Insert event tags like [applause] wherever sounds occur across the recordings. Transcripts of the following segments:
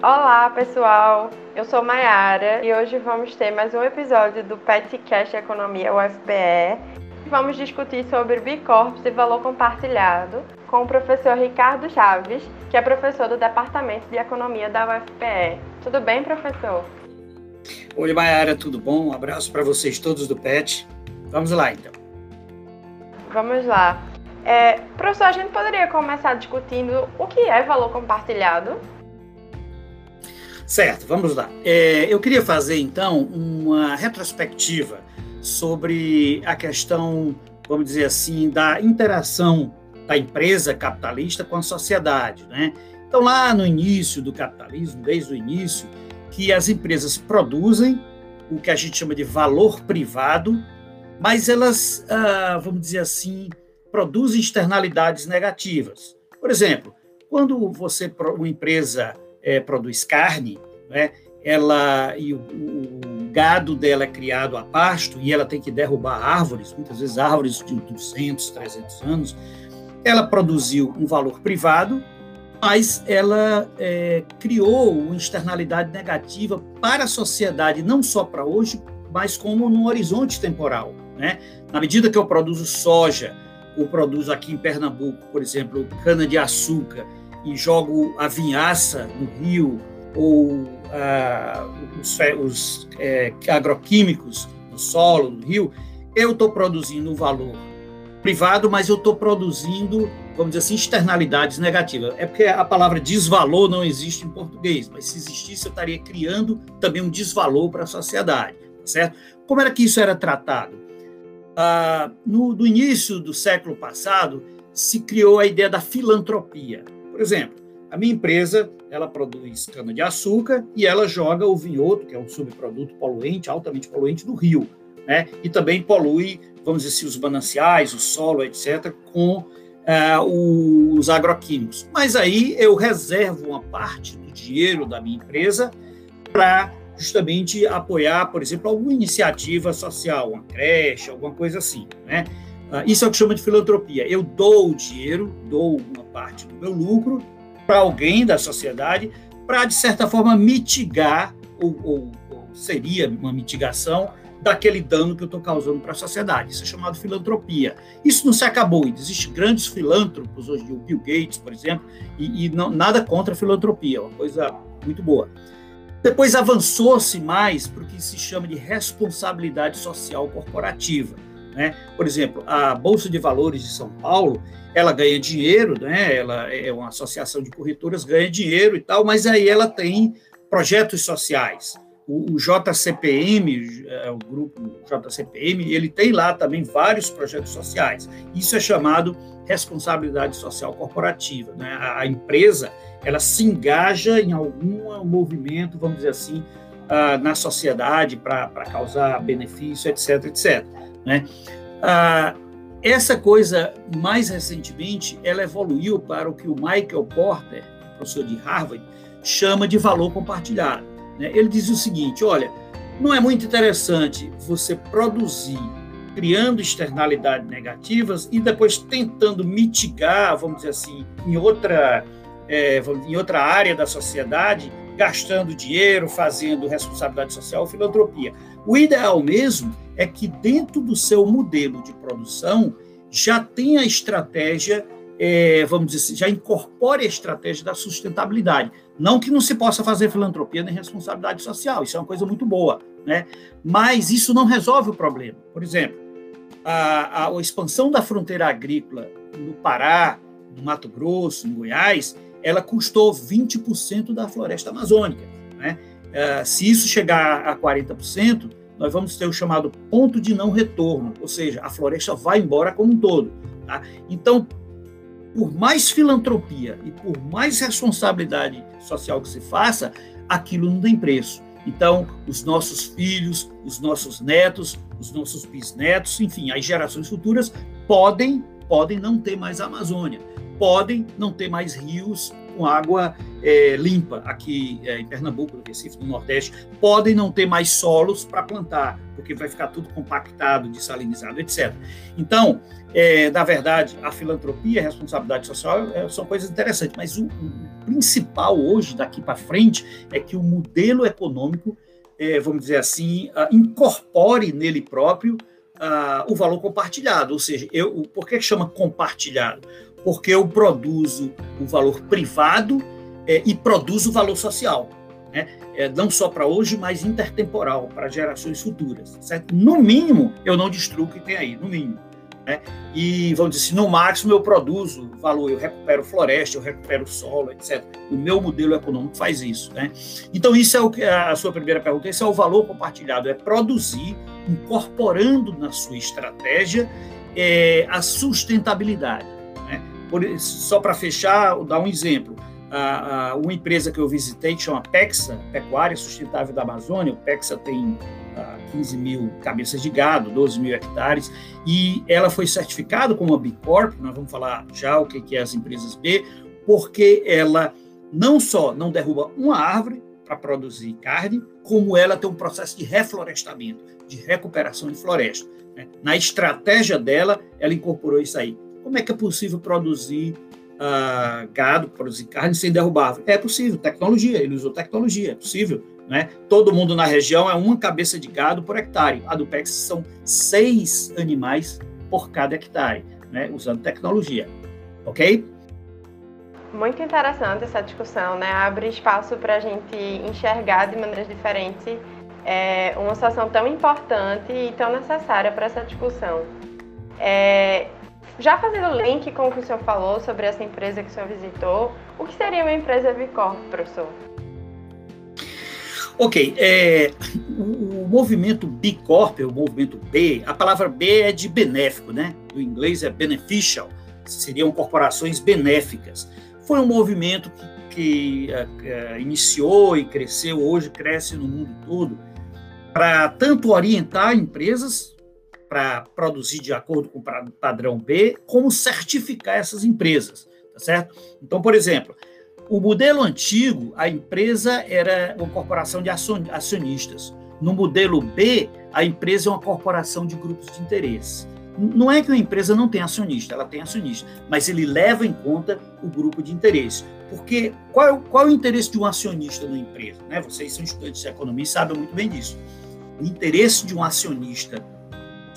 Olá, pessoal. Eu sou Mayara e hoje vamos ter mais um episódio do PetCast Economia UFPE. Vamos discutir sobre B Corps e valor compartilhado com o professor Ricardo Chaves, que é professor do Departamento de Economia da UFPE. Tudo bem, professor? Oi, Mayara, tudo bom? Um abraço para vocês todos do PET. Vamos lá, então. Vamos lá. É, professor, a gente poderia começar discutindo o que é valor compartilhado? Certo, vamos lá. É, eu queria fazer então uma retrospectiva sobre a questão, vamos dizer assim, da interação da empresa capitalista com a sociedade. Né? Então, lá no início do capitalismo, desde o início, que as empresas produzem o que a gente chama de valor privado, mas elas, ah, vamos dizer assim, produzem externalidades negativas. Por exemplo, quando você, uma empresa é, produz carne, né, ela e o, o, gado dela é criado a pasto e ela tem que derrubar árvores, muitas vezes árvores de 200, 300 anos, ela produziu um valor privado, mas ela é, criou uma externalidade negativa para a sociedade, não só para hoje, mas como no horizonte temporal. Né? Na medida que eu produzo soja, ou produzo aqui em Pernambuco, por exemplo, cana-de-açúcar, e jogo a vinhaça no rio, ou ah, os, os é, agroquímicos no solo, no rio, eu estou produzindo um valor privado, mas eu estou produzindo, vamos dizer assim, externalidades negativas. É porque a palavra desvalor não existe em português, mas se existisse, eu estaria criando também um desvalor para a sociedade, tá certo? Como era que isso era tratado? Ah, no, no início do século passado, se criou a ideia da filantropia. Por exemplo, a minha empresa, ela produz cana-de-açúcar e ela joga o vinhoto, que é um subproduto poluente, altamente poluente, do rio. Né? E também polui, vamos dizer assim, os mananciais, o solo, etc., com uh, os agroquímicos. Mas aí eu reservo uma parte do dinheiro da minha empresa para justamente apoiar, por exemplo, alguma iniciativa social, uma creche, alguma coisa assim. Né? Uh, isso é o que chama de filantropia. Eu dou o dinheiro, dou uma parte do meu lucro para alguém da sociedade, para, de certa forma, mitigar, ou, ou, ou, seria uma mitigação, daquele dano que eu estou causando para a sociedade. Isso é chamado filantropia. Isso não se acabou, existem grandes filântropos hoje, o Bill Gates, por exemplo, e, e não, nada contra a filantropia, é uma coisa muito boa. Depois avançou-se mais para o que se chama de responsabilidade social corporativa. Né? Por exemplo, a Bolsa de Valores de São Paulo ela ganha dinheiro, né? ela é uma associação de corretoras, ganha dinheiro e tal, mas aí ela tem projetos sociais. O, o JCPM, é, o grupo JCPM, ele tem lá também vários projetos sociais. Isso é chamado responsabilidade social corporativa. Né? A, a empresa ela se engaja em algum movimento, vamos dizer assim, uh, na sociedade para causar benefício, etc, etc. Né? Uh, essa coisa, mais recentemente, ela evoluiu para o que o Michael Porter, professor de Harvard, chama de valor compartilhado. Né? Ele diz o seguinte: olha, não é muito interessante você produzir criando externalidades negativas e depois tentando mitigar, vamos dizer assim, em outra, é, em outra área da sociedade, gastando dinheiro, fazendo responsabilidade social filantropia. O ideal mesmo é que dentro do seu modelo de produção já tenha a estratégia, é, vamos dizer assim, já incorpore a estratégia da sustentabilidade. Não que não se possa fazer filantropia nem responsabilidade social, isso é uma coisa muito boa, né? mas isso não resolve o problema. Por exemplo, a, a, a expansão da fronteira agrícola no Pará, no Mato Grosso, em Goiás, ela custou 20% da floresta amazônica. Né? Uh, se isso chegar a 40%, nós vamos ter o chamado ponto de não retorno, ou seja, a floresta vai embora como um todo. Tá? Então, por mais filantropia e por mais responsabilidade social que se faça, aquilo não tem preço. Então, os nossos filhos, os nossos netos, os nossos bisnetos, enfim, as gerações futuras podem podem não ter mais a Amazônia. Podem não ter mais rios com água é, limpa aqui é, em Pernambuco, no Recife, no Nordeste, podem não ter mais solos para plantar, porque vai ficar tudo compactado, desalinizado, etc. Então, é, na verdade, a filantropia, a responsabilidade social é, são coisas interessantes, mas o, o principal hoje, daqui para frente, é que o modelo econômico, é, vamos dizer assim, uh, incorpore nele próprio uh, o valor compartilhado. Ou seja, eu, por que chama compartilhado? Porque eu produzo o valor privado é, e produzo o valor social. Né? É, não só para hoje, mas intertemporal, para gerações futuras. Certo? No mínimo, eu não destruo o que tem aí, no mínimo. Né? E vamos dizer assim, no máximo eu produzo valor, eu recupero floresta, eu recupero solo, etc. O meu modelo econômico faz isso. Né? Então, isso é o que a sua primeira pergunta, esse é o valor compartilhado, é produzir, incorporando na sua estratégia é, a sustentabilidade. Por, só para fechar, dar um exemplo. A, a, uma empresa que eu visitei, que chama PEXA, Pecuária Sustentável da Amazônia, o PEXA tem 15 mil cabeças de gado, 12 mil hectares, e ela foi certificada como uma B Corp, nós vamos falar já o que é as empresas B, porque ela não só não derruba uma árvore para produzir carne, como ela tem um processo de reflorestamento, de recuperação de floresta. Né? Na estratégia dela, ela incorporou isso aí. Como é que é possível produzir uh, gado, produzir carne sem derrubar? É possível, tecnologia, ele usou tecnologia, é possível né? Todo mundo na região é uma cabeça de gado por hectare. A do PEX são seis animais por cada hectare, né? usando tecnologia. Ok? Muito interessante essa discussão, né? Abre espaço para a gente enxergar de maneiras diferentes é, uma situação tão importante e tão necessária para essa discussão. É, já fazendo link com o que o senhor falou sobre essa empresa que o senhor visitou, o que seria uma empresa Bicorp, professor? Ok, é, o, o, movimento B Corp, o movimento B, a palavra B é de benéfico, né? Do inglês é beneficial, seriam corporações benéficas. Foi um movimento que, que uh, iniciou e cresceu, hoje cresce no mundo todo, para tanto orientar empresas para produzir de acordo com o padrão B, como certificar essas empresas, tá certo? Então, por exemplo, o modelo antigo, a empresa era uma corporação de acionistas. No modelo B, a empresa é uma corporação de grupos de interesse. Não é que uma empresa não tem acionista, ela tem acionista, mas ele leva em conta o grupo de interesse. Porque qual é, qual é o interesse de um acionista na empresa? Né? Vocês são estudantes de economia e sabem muito bem disso. O interesse de um acionista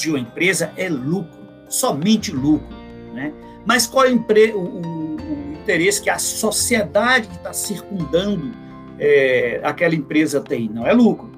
de uma empresa é lucro, somente lucro. Né? Mas qual é o, o, o interesse que a sociedade que está circundando é, aquela empresa tem? Não é lucro,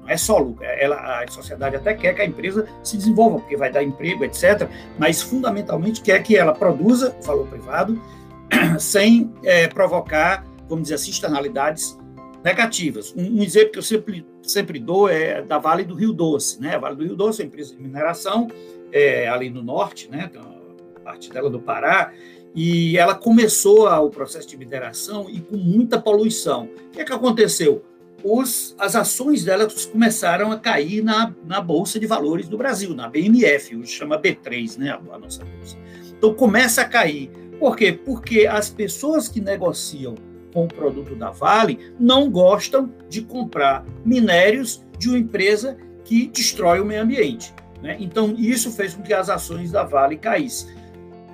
não é só lucro. É, ela, a sociedade até quer que a empresa se desenvolva, porque vai dar emprego, etc., mas fundamentalmente quer que ela produza valor privado [clears throat] sem é, provocar, vamos dizer assim, externalidades negativas. Um, um, exemplo que eu sempre, sempre dou é da Vale do Rio Doce. Né? A Vale do Rio Doce é uma empresa de mineração é, ali no norte, né? Então, parte dela do Pará, e ela começou o processo de mineração e com muita poluição. O que é que aconteceu? Os, as ações delas começaram a cair na, na Bolsa de Valores do Brasil, na BMF, hoje chama B3, né, a, a nossa bolsa. Então começa a cair. Por quê? Porque as pessoas que negociam com o produto da Vale não gostam de comprar minérios de uma empresa que destrói o meio ambiente. Né? Então, isso fez com que as ações da Vale caíssem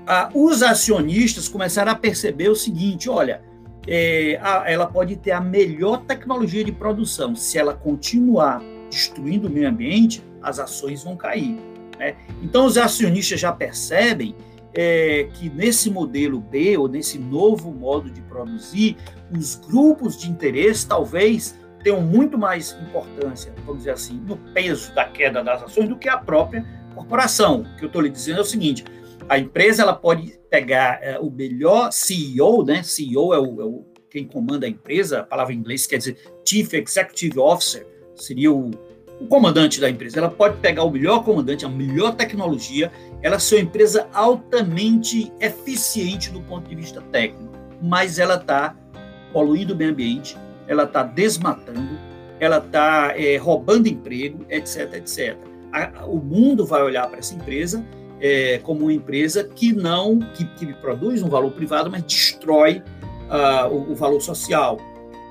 ah, os acionistas começaram a perceber o seguinte: olha, é, a, ela pode ter a melhor tecnologia de produção, se ela continuar destruindo o meio ambiente, as ações vão cair. Né? Então, os acionistas já percebem é, que nesse modelo B, ou nesse novo modo de produzir, os grupos de interesse talvez tenham muito mais importância, vamos dizer assim, no peso da queda das ações do que a própria corporação. O que eu estou lhe dizendo é o seguinte: a empresa ela pode pegar é, o melhor CEO, né? CEO é o, é o, quem comanda a empresa, a palavra em inglês quer dizer Chief Executive Officer, seria o, o comandante da empresa. Ela pode pegar o melhor comandante, a melhor tecnologia, ela ser uma empresa altamente eficiente do ponto de vista técnico, mas ela está poluindo o meio ambiente, ela está desmatando, ela está é, roubando emprego, etc, etc. A, o mundo vai olhar para essa empresa é, como uma empresa que não, que, que, produz um valor privado, mas destrói uh, o, o, valor social.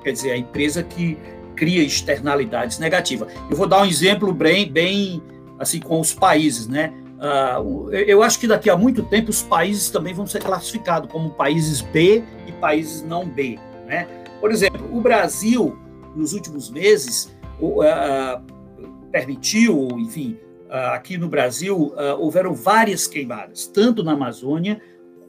Quer dizer, a empresa que cria externalidades negativas. Eu vou dar um exemplo bem, bem assim, com os países, né? Uh, eu acho que daqui a muito tempo os países também vão ser classificados como países B e países não B, né? Por exemplo, o Brasil, nos últimos meses, uh, permitiu, enfim, uh, aqui no Brasil, houveram várias queimadas, tanto na Amazônia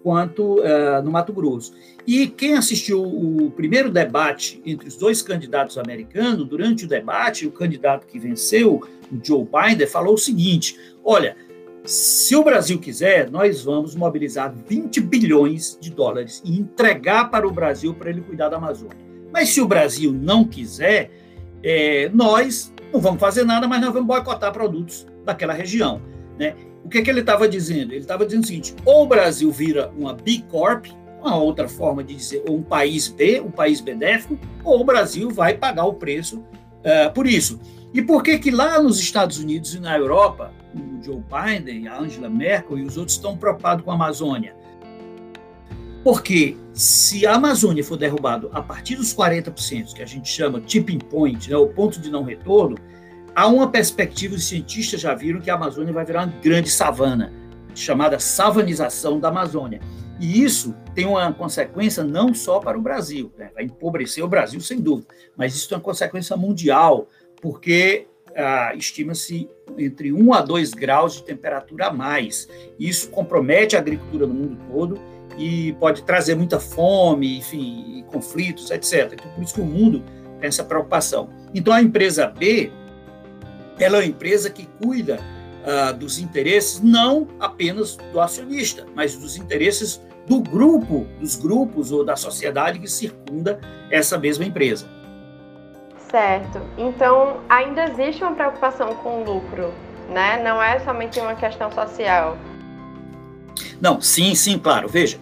quanto no Mato Grosso. E quem assistiu o primeiro debate entre os dois candidatos americanos, durante o debate, o candidato que venceu, o Joe Biden, falou o seguinte: olha, se o Brasil quiser, nós vamos mobilizar 20 bilhões de dólares e entregar para o Brasil para ele cuidar da Amazônia. Mas se o Brasil não quiser, é, nós não vamos fazer nada, mas nós vamos boicotar produtos daquela região. Né? O que, que ele estava dizendo? Ele estava dizendo o seguinte: ou o Brasil vira uma B Corp, uma outra forma de dizer, ou um país B, um país benéfico, ou o Brasil vai pagar o preço uh, por isso. E por que que lá nos Estados Unidos e na Europa, o Joe Biden, a Angela Merkel e os outros estão preocupados com a Amazônia? Porque se a Amazônia for derrubada a partir dos 40%, que a gente chama tipping point, né, o ponto de não retorno, há uma perspectiva, os cientistas já viram que a Amazônia vai virar uma grande savana, chamada savanização da Amazônia. E isso tem uma consequência não só para o Brasil, né? vai empobrecer o Brasil, sem dúvida, mas isso tem uma consequência mundial, porque ah, estima-se entre 1 a 2 graus de temperatura a mais. Isso compromete a agricultura no mundo todo e pode trazer muita fome, enfim, conflitos, etc. Então, por isso que o mundo tem essa preocupação. Então, a empresa B, ela é uma empresa que cuida ah, dos interesses não apenas do acionista, mas dos interesses do grupo, dos grupos ou da sociedade que circunda essa mesma empresa. Certo. Então, ainda existe uma preocupação com o lucro, né? Não é somente uma questão social. Não, sim, sim, claro. Veja,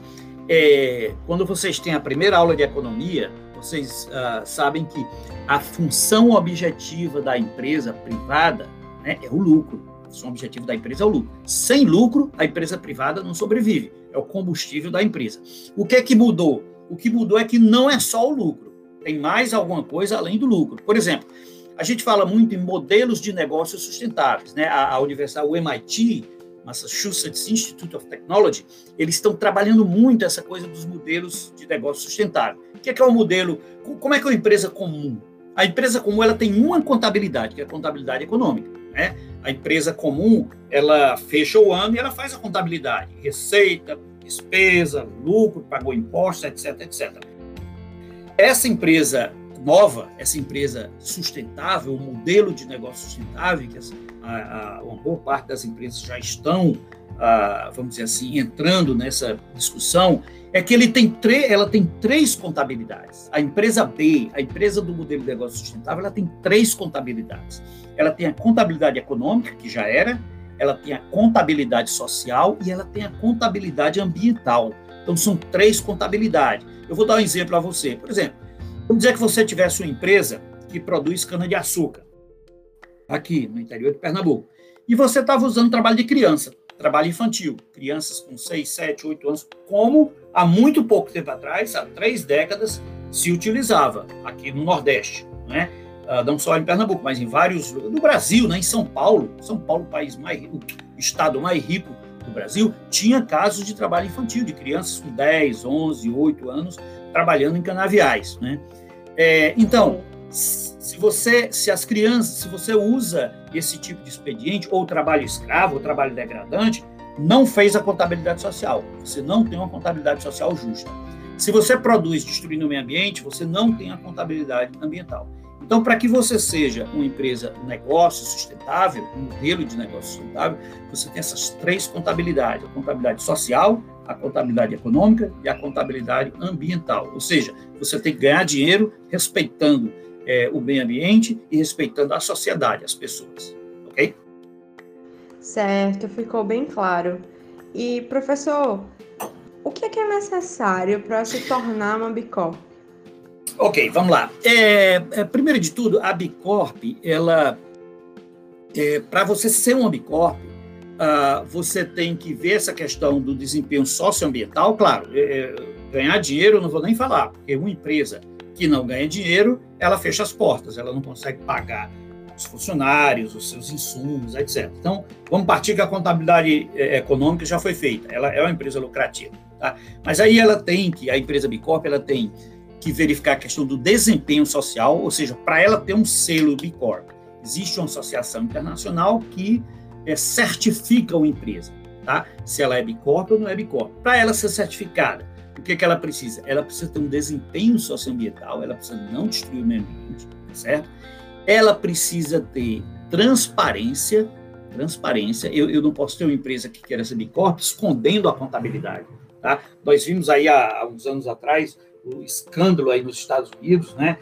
é, quando vocês têm a primeira aula de economia, vocês uh, sabem que a função objetiva da empresa privada né, é o lucro. A função objetiva da empresa é o lucro. Sem lucro, a empresa privada não sobrevive. É o combustível da empresa. O que é que mudou? O que mudou é que não é só o lucro tem mais alguma coisa além do lucro. Por exemplo, a gente fala muito em modelos de negócios sustentáveis. Né? A, a universidade, o MIT, Massachusetts Institute of Technology, eles estão trabalhando muito essa coisa dos modelos de negócio sustentável. O que é, que é um modelo? Como é que é uma empresa comum? A empresa comum ela tem uma contabilidade, que é a contabilidade econômica. Né? A empresa comum ela fecha o ano e ela faz a contabilidade, receita, despesa, lucro, pagou impostos, etc, etc. Essa empresa nova, essa empresa sustentável, o modelo de negócio sustentável, que a, a, uma boa parte das empresas já estão, a, vamos dizer assim, entrando nessa discussão, é que ele tem ela tem três contabilidades. A empresa B, a empresa do modelo de negócio sustentável, ela tem três contabilidades. Ela tem a contabilidade econômica, que já era, ela tem a contabilidade social e ela tem a contabilidade ambiental. Então, são três contabilidades. Eu vou dar um exemplo a você. Por exemplo, vamos dizer que você tivesse uma empresa que produz cana-de-açúcar, aqui no interior de Pernambuco, e você estava usando trabalho de criança, trabalho infantil, crianças com 6, 7, 8 anos, como há muito pouco tempo atrás, há três décadas, se utilizava aqui no Nordeste, né? Uh, não só em Pernambuco, mas em vários no Brasil, né? em São Paulo, São Paulo, país mais o estado mais rico do Brasil, tinha casos de trabalho infantil, de crianças com 10, 11, 8 anos trabalhando em canaviais. Né? É, então, se você, se as crianças, se você usa esse tipo de expediente, ou trabalho escravo, ou trabalho degradante, não fez a contabilidade social. Você não tem uma contabilidade social justa. Se você produz destruindo o meio ambiente, você não tem a contabilidade ambiental. Então, para que você seja uma empresa, um negócio sustentável, um modelo de negócio sustentável, você tem essas três contabilidades: a contabilidade social, a contabilidade econômica e a contabilidade ambiental. Ou seja, você tem que ganhar dinheiro respeitando é, o meio ambiente e respeitando a sociedade, as pessoas. Ok? Certo, ficou bem claro. E, professor, o que é, que é necessário para se tornar uma Bicorp? Ok, vamos lá. É, é, primeiro de tudo, a Bicorp, ela, é, para você ser uma Bicorp, uh, você tem que ver essa questão do desempenho socioambiental, claro, é, é, ganhar dinheiro eu não vou nem falar, porque uma empresa que não ganha dinheiro, ela fecha as portas, ela não consegue pagar os funcionários, os seus insumos, etc. Então, vamos partir que a contabilidade é, econômica já foi feita, ela é uma empresa lucrativa. Tá? Mas aí ela tem que, a empresa Bicorp, ela tem que verificar a questão do desempenho social, ou seja, para ela ter um selo Bicorp, existe uma associação internacional que é, certifica uma empresa, tá? se ela é Bicorp ou não é Bicorp. Para ela ser certificada, o que, que ela precisa? Ela precisa ter um desempenho socioambiental, ela precisa não destruir o meio ambiente, certo? Ela precisa ter transparência, transparência. Eu, eu não posso ter uma empresa que queira ser Bicorp escondendo a contabilidade, tá? Nós vimos aí há, há uns anos atrás o escândalo aí nos Estados Unidos, né?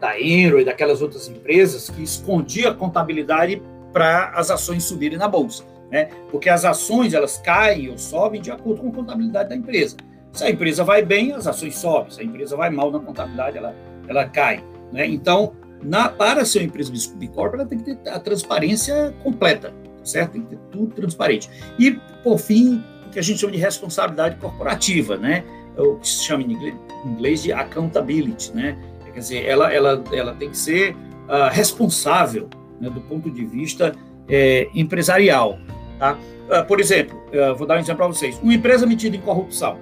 da Enro e daquelas outras empresas que escondia a contabilidade para as ações subirem na bolsa, né? Porque as ações elas caem ou sobem de acordo com a contabilidade da empresa. Se a empresa vai bem, as ações sobem. Se a empresa vai mal na contabilidade, ela, ela cai. Né? Então, na, para ser uma empresa Bicorp, ela tem que ter a transparência completa, certo? Tem que ter tudo transparente. E, por fim, o que a gente chama de responsabilidade corporativa, né? É o que se chama em inglês de accountability, né? Quer dizer, ela, ela, ela tem que ser uh, responsável né, do ponto de vista é, empresarial, tá? Uh, por exemplo, uh, vou dar um exemplo para vocês. Uma empresa metida em corrupção,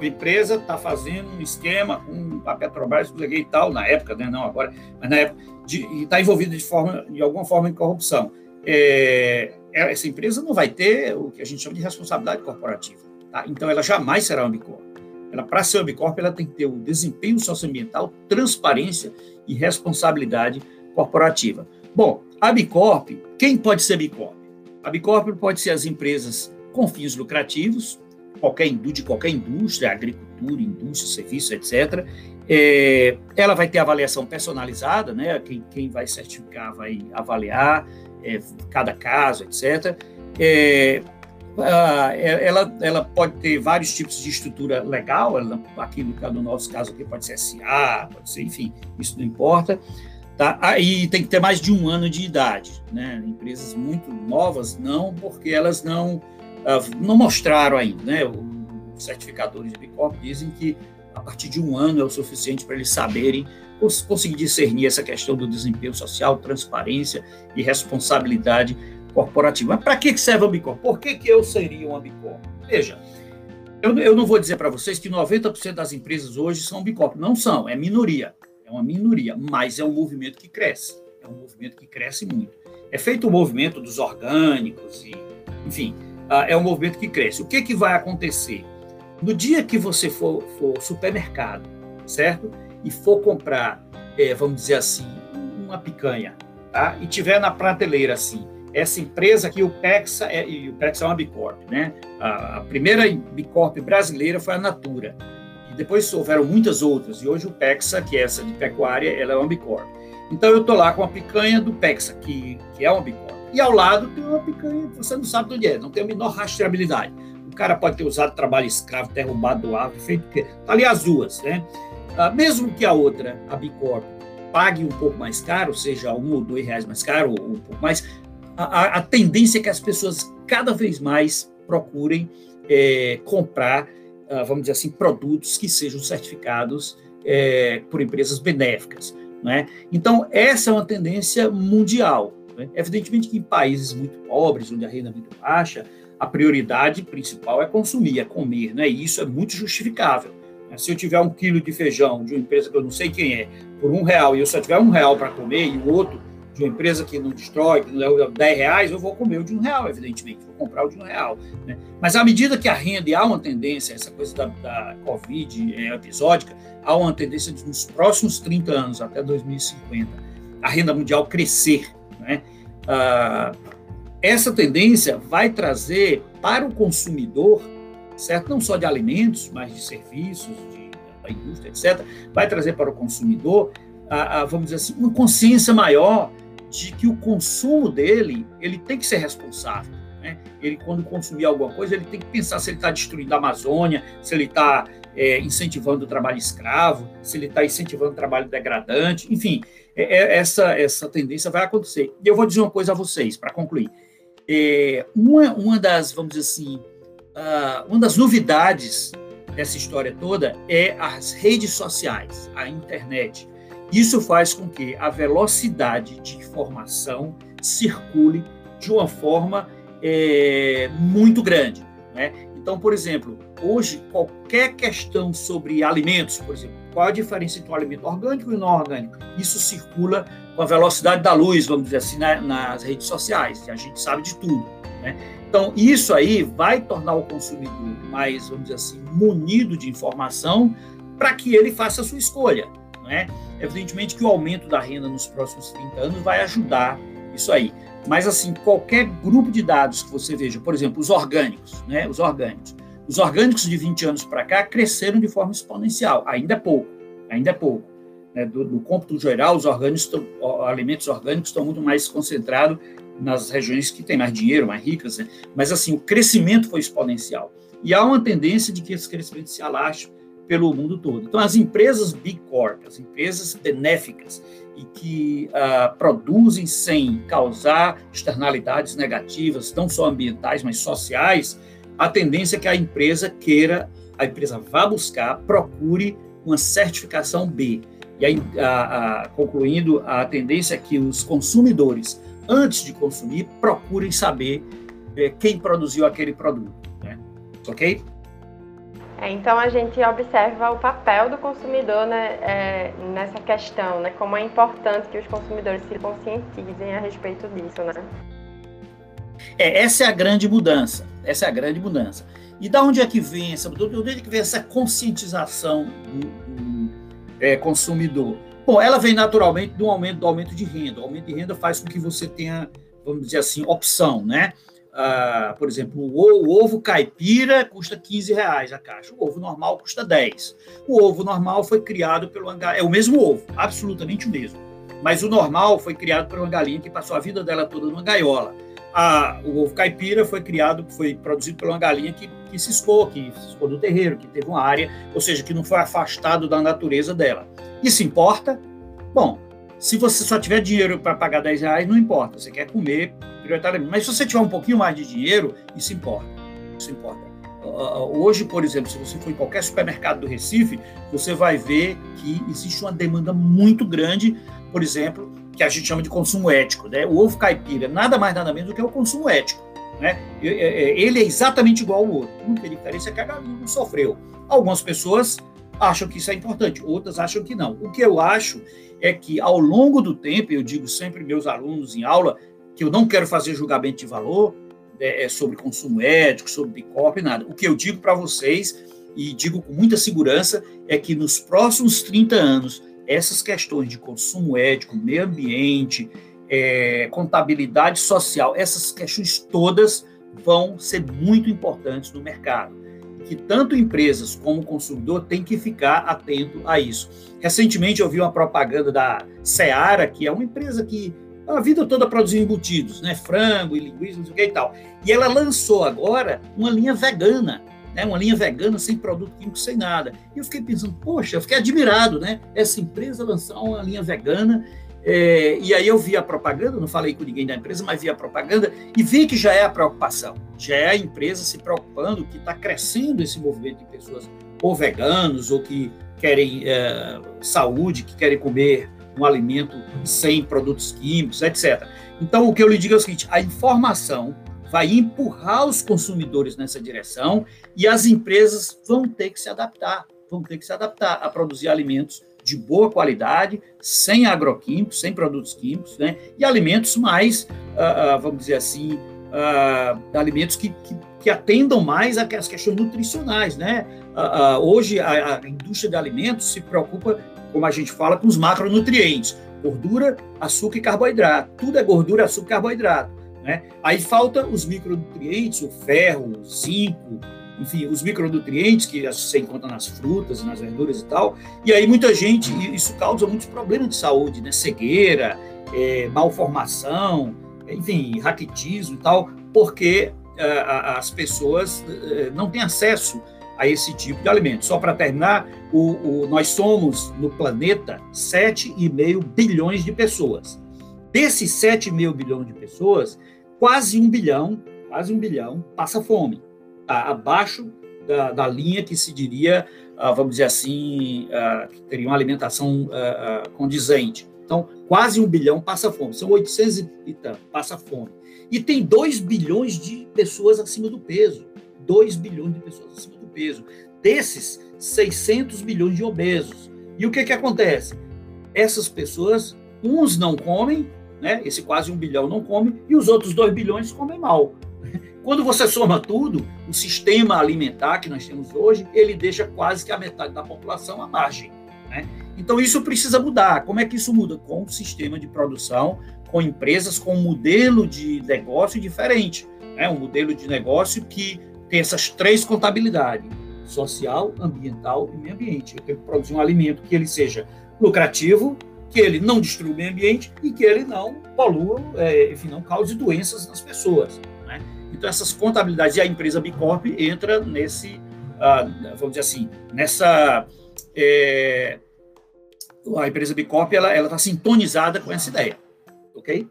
a empresa está fazendo um esquema com a Petrobras, e tal, na época, né, não agora, mas na época, e está envolvida de, forma, de alguma forma em corrupção. É, essa empresa não vai ter o que a gente chama de responsabilidade corporativa. Tá? Então, ela jamais será uma Bicorp. Ela, para ser uma Bicorp, ela tem que ter o desempenho socioambiental, transparência e responsabilidade corporativa. Bom, a Bicorp, quem pode ser Bicorp? A Bicorp pode ser as empresas com fins lucrativos, qualquer, de qualquer indústria, agricultura, indústria, serviço, etc. É, ela vai ter avaliação personalizada, né? Quem, quem vai certificar vai avaliar é, cada caso, etc. É, ela, ela pode ter vários tipos de estrutura legal, ela, aqui no, no nosso caso aqui pode ser SA, pode ser, enfim, isso não importa. Tá? Aí tem que ter mais de um ano de idade. Né? Empresas muito novas, não, porque elas não ah, não mostraram ainda, né? Os certificadores de Bicorp dizem que a partir de um ano é o suficiente para eles saberem conseguir discernir essa questão do desempenho social, transparência e responsabilidade corporativa. Mas para que serve a Bicorp? Por que, que eu seria uma Bicorp? Veja, eu, eu não vou dizer para vocês que 90% das empresas hoje são Bicorp. Não são, é minoria. É uma minoria, mas é um movimento que cresce. É um movimento que cresce muito. É feito o movimento dos orgânicos e, enfim, é um movimento que cresce. O que, que vai acontecer? No dia que você for, for supermercado, certo? E for comprar, é, vamos dizer assim, uma picanha, tá? E tiver na prateleira assim, essa empresa aqui, o Pexa, é, e o Pexa é uma Bicorp, né? A, a primeira Bicorp brasileira foi a Natura. E depois houveram muitas outras, e hoje o Pexa, que é essa de pecuária, ela é uma Bicorp. Então eu tô lá com a picanha do Pexa, que, que é uma Bicorp e ao lado tem uma picanha que você não sabe de onde é, não tem a menor rastreabilidade. O cara pode ter usado trabalho escravo, derrubado do árvore, feito o quê? Tá ali as duas, né? Ah, mesmo que a outra, a Bicorp, pague um pouco mais caro, seja um ou dois reais mais caro, ou um pouco mais, a, a tendência é que as pessoas cada vez mais procurem é, comprar, ah, vamos dizer assim, produtos que sejam certificados é, por empresas benéficas. Né? Então, essa é uma tendência mundial. Né? Evidentemente que em países muito pobres, onde a renda é muito baixa, a prioridade principal é consumir, é comer, né? e isso é muito justificável. Né? Se eu tiver um quilo de feijão de uma empresa que eu não sei quem é, por um real, e eu só tiver um real para comer, e o outro de uma empresa que não destrói, que não leva 10 reais, eu vou comer o de um real, evidentemente, vou comprar o de um real. Né? Mas à medida que a renda, e há uma tendência, essa coisa da, da Covid é, episódica, há uma tendência de, nos próximos 30 anos, até 2050, a renda mundial crescer né? Ah, essa tendência vai trazer para o consumidor, certo? Não só de alimentos, mas de serviços, de, da indústria, etc., vai trazer para o consumidor, a, a, vamos dizer assim, uma consciência maior de que o consumo dele ele tem que ser responsável. Né? Ele, quando consumir alguma coisa, ele tem que pensar se ele está destruindo a Amazônia, se ele está é, incentivando o trabalho escravo, se ele está incentivando o trabalho degradante, enfim, é, é, essa, essa tendência vai acontecer. E eu vou dizer uma coisa a vocês, para concluir. É, uma, uma das, vamos dizer assim, uh, uma das novidades dessa história toda é as redes sociais, a internet. Isso faz com que a velocidade de informação circule de uma forma é, muito grande. Né? Então, por exemplo, hoje, qualquer questão sobre alimentos, por exemplo, qual a diferença entre um alimento orgânico e não orgânico? Isso circula com a velocidade da luz, vamos dizer assim, nas redes sociais, a gente sabe de tudo. Né? Então, isso aí vai tornar o consumidor mais, vamos dizer assim, munido de informação para que ele faça a sua escolha. Né? Evidentemente que o aumento da renda nos próximos 30 anos vai ajudar isso aí. Mas, assim, qualquer grupo de dados que você veja, por exemplo, os orgânicos, né? Os orgânicos. Os orgânicos de 20 anos para cá cresceram de forma exponencial. Ainda é pouco, ainda é pouco. Né? Do, do cômputo geral, os orgânicos, alimentos orgânicos estão muito mais concentrados nas regiões que têm mais dinheiro, mais ricas, né? mas assim, o crescimento foi exponencial. E há uma tendência de que esse crescimento se alastre pelo mundo todo. Então, as empresas Big Corp, as empresas benéficas e que uh, produzem sem causar externalidades negativas, não só ambientais, mas sociais, a tendência é que a empresa queira, a empresa vá buscar, procure uma certificação B. E aí, a, a, concluindo, a tendência é que os consumidores antes de consumir, procurem saber é, quem produziu aquele produto. Né? Ok? É, então a gente observa o papel do consumidor né, é, nessa questão, né? Como é importante que os consumidores se conscientizem a respeito disso, né? É, essa é a grande mudança. Essa é a grande mudança. E da onde é que vem essa, de onde é que vem essa conscientização do, do é, consumidor? Bom, ela vem naturalmente do aumento do aumento de renda. O aumento de renda faz com que você tenha, vamos dizer assim, opção, né? Ah, por exemplo, o, ovo caipira custa 15 reais a caixa, o ovo normal custa 10. O ovo normal foi criado pelo é o mesmo ovo, absolutamente o mesmo. Mas o normal foi criado por uma galinha que passou a vida dela toda numa gaiola. A, o ovo caipira foi criado, foi produzido por uma galinha que, que expôs, que expôs no terreiro, que teve uma área, ou seja, que não foi afastado da natureza dela. Isso importa? Bom, se você só tiver dinheiro para pagar 10 reais, não importa. Você quer comer prioritariamente. Mas se você tiver um pouquinho mais de dinheiro, isso importa. Isso importa. Hoje, por exemplo, se você for em qualquer supermercado do Recife, você vai ver que existe uma demanda muito grande, por exemplo, que a gente chama de consumo ético. Né? O ovo caipira, nada mais nada menos do que o consumo ético. Né? Ele é exatamente igual ao outro. A única diferença é que a galinha não sofreu. Algumas pessoas acham que isso é importante, outras acham que não. O que eu acho é que, ao longo do tempo, eu digo sempre meus alunos em aula, que eu não quero fazer julgamento de valor é, é sobre consumo ético, sobre Bicorp, nada. O que eu digo para vocês, e digo com muita segurança, é que nos próximos 30 anos, essas questões de consumo ético, meio ambiente, é, contabilidade social, essas questões todas vão ser muito importantes no mercado que tanto empresas como consumidor tem que ficar atento a isso. Recentemente eu vi uma propaganda da Seara, que é uma empresa que a vida toda produziu embutidos, né, frango e linguiça, não sei o que e tal. E ela lançou agora uma linha vegana, né, uma linha vegana sem produto químico, sem nada. E eu fiquei pensando, poxa, eu fiquei admirado, né, essa empresa lançar uma linha vegana é, e aí eu vi a propaganda, não falei com ninguém da empresa, mas vi a propaganda e vi que já é a preocupação, já é a empresa se preocupando que está crescendo esse movimento de pessoas ou veganos ou que querem é, saúde, que querem comer um alimento sem produtos químicos, etc. Então o que eu lhe digo é o seguinte: a informação vai empurrar os consumidores nessa direção e as empresas vão ter que se adaptar, vão ter que se adaptar a produzir alimentos de boa qualidade, sem agroquímicos, sem produtos químicos, né? E alimentos mais, uh, uh, vamos dizer assim, uh, alimentos que, que, que, atendam mais às questões nutricionais, né? hoje a, a, indústria de alimentos se preocupa, como a gente fala, com os macronutrientes, gordura, açúcar e carboidrato. Tudo é gordura, açúcar e carboidrato. Né? Aí falta os micronutrientes, o ferro, o zinco, enfim, os micronutrientes que você encontra nas frutas, nas verduras e tal. E aí muita gente, isso causa muitos problemas de saúde, né? Cegueira, é, malformação, enfim, raquitismo e tal, porque é, as pessoas é, não têm acesso a esse tipo de alimento. Só para terminar, o, o, nós somos no planeta 7,5 bilhões de pessoas. Desses 7,5 bilhões de pessoas, quase um bilhão, quase um bilhão, passa fome. Tá abaixo da, da linha que se diria, uh, vamos dizer assim, uh, que teria uma alimentação uh, condizente. Então, quase um bilhão passa fome. São 800 e tanto, passa fome. E tem 2 bilhões de pessoas acima do peso. 2 bilhões de pessoas acima do peso. Desses, 600 milhões de obesos. E o que, que acontece? Essas pessoas, uns não comem, né? esse quase um bilhão não come, e os outros 2 bilhões comem mal. [laughs] Quando você soma tudo, o sistema alimentar que nós temos hoje, ele deixa quase que a metade da população à margem. Né? Então, isso precisa mudar. Como é que isso muda? Com um sistema de produção, com empresas com um modelo de negócio diferente. Né? Um modelo de negócio que tem essas três contabilidades: social, ambiental e meio ambiente. Eu tenho que produzir um alimento que ele seja lucrativo, que ele não destrua o meio ambiente e que ele não polua, é, enfim, não cause doenças nas pessoas. Né? Então, essas contabilidades, e a empresa Bicorp entra nesse, uh, vamos dizer assim, nessa. É, a empresa Bicorp ela está sintonizada com essa ideia, ok?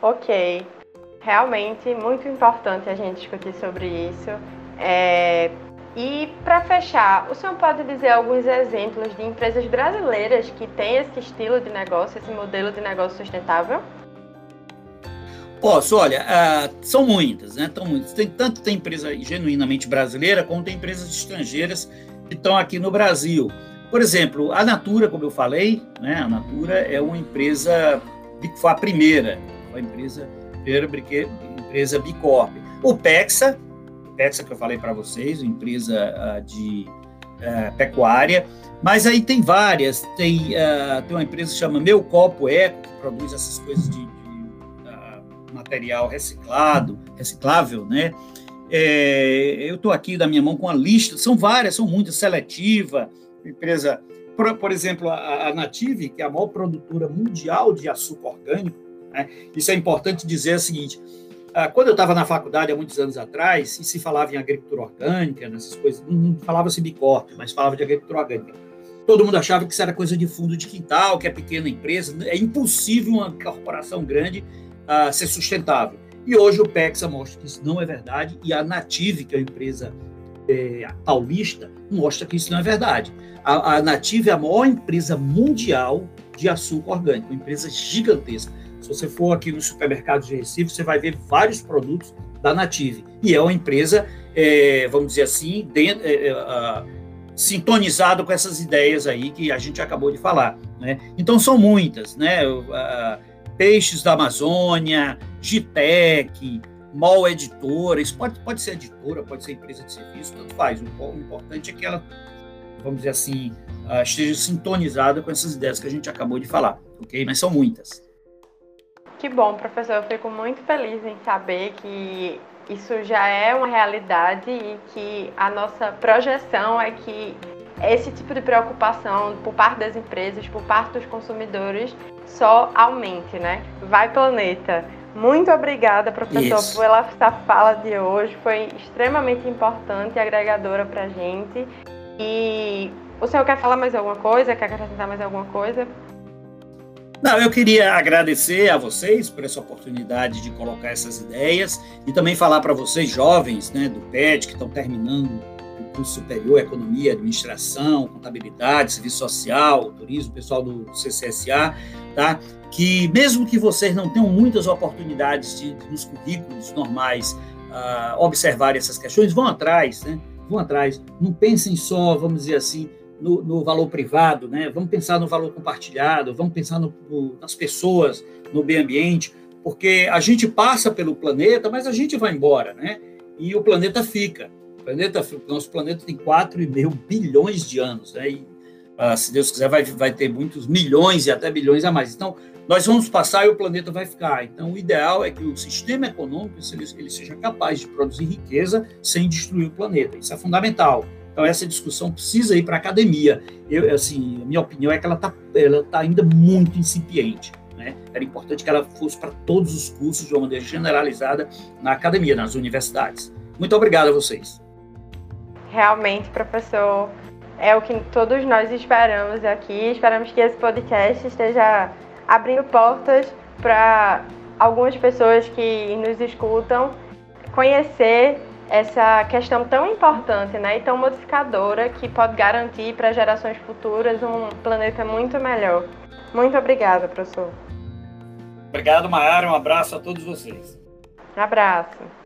Ok. Realmente muito importante a gente discutir sobre isso. É, e para fechar, o senhor pode dizer alguns exemplos de empresas brasileiras que têm esse estilo de negócio, esse modelo de negócio sustentável? Posso, olha, uh, são muitas, né? Tão muitas. Tem, tanto tem empresa genuinamente brasileira, como tem empresas estrangeiras que estão aqui no Brasil. Por exemplo, a Natura, como eu falei, né? A Natura é uma empresa foi a primeira, foi a empresa, primeira empresa Bicorp. O Pexa, Pexa que eu falei para vocês, empresa uh, de uh, pecuária, mas aí tem várias, tem, uh, tem uma empresa que chama Meu Copo Eco, que produz essas coisas de material reciclado, reciclável, né? É, eu estou aqui da minha mão com a lista, são várias, são muitas, seletiva, empresa, por, por exemplo, a, a, Native, que é a maior produtora mundial de açúcar orgânico, né? isso é importante dizer o seguinte, ah, quando eu estava na faculdade há muitos anos atrás, e se falava em agricultura orgânica, nessas coisas, não falava-se bicorp, mas falava de agricultura orgânica. Todo mundo achava que isso era coisa de fundo de quintal, que é pequena empresa. É impossível uma corporação grande uh, ser sustentável. E hoje o PEXA mostra que isso não é verdade e a Native, que é a empresa é, paulista, mostra que isso não é verdade. A, a Native é a maior empresa mundial de açúcar orgânico, uma empresa gigantesca. Se você for aqui nos supermercados de Recife, você vai ver vários produtos da Native. E é uma empresa, é, vamos dizer assim, é, uh, sintonizado com essas ideias aí que a gente acabou de falar. Né? Então, são muitas. Né? Peixes da Amazônia, Gitec, Mol Editora, isso pode, pode ser editora, pode ser empresa de serviço, tanto faz. O, importante é que ela, vamos dizer assim, uh, esteja sintonizada com essas ideias que a gente acabou de falar, ok? Mas são muitas. Que bom, professor. Eu fico muito feliz em saber que isso já é uma realidade e que a nossa projeção é que esse tipo de preocupação por parte das empresas, por parte dos consumidores, só aumente, né? Vai planeta. Muito obrigada, professor, Isso. pela fala de hoje. Foi extremamente importante e agregadora para a gente. E o senhor quer falar mais alguma coisa? Quer acrescentar mais alguma coisa? Não, eu queria agradecer a vocês por essa oportunidade de colocar essas ideias e também falar para vocês, jovens né, do PET, que estão terminando curso superior, economia, administração, contabilidade, serviço social, turismo, pessoal do CCSA, tá? Que mesmo que vocês não tenham muitas oportunidades de, nos currículos normais uh, observar essas questões, vão atrás, né? Vão atrás. Não pensem só, vamos dizer assim, no, no, valor privado, né? Vamos pensar no valor compartilhado, vamos pensar no, no, nas pessoas, no meio ambiente, porque a gente passa pelo planeta, mas a gente vai embora, né? E o planeta fica planeta, nosso planeta tem 4,5 bilhões de anos, né? E, ah, se Deus quiser, vai, vai ter muitos milhões e até bilhões a mais. Então, nós vamos passar e o planeta vai ficar. Então, o ideal é que o sistema econômico ele, ele seja capaz de produzir riqueza sem destruir o planeta. Isso é fundamental. Então, essa discussão precisa ir para a academia. Eu, assim, minha opinião é que ela está ela tá ainda muito incipiente. Né? Era importante que ela fosse para todos os cursos de uma maneira generalizada na academia, nas universidades. Muito obrigado a vocês. Realmente, professor, é o que todos nós esperamos aqui. Esperamos que esse podcast esteja abrindo portas para algumas pessoas que nos escutam conhecer essa questão tão importante né, e tão modificadora que pode garantir para gerações futuras um planeta muito melhor. Muito obrigada, professor. Obrigado, Maara. Um abraço a todos vocês. Abraço.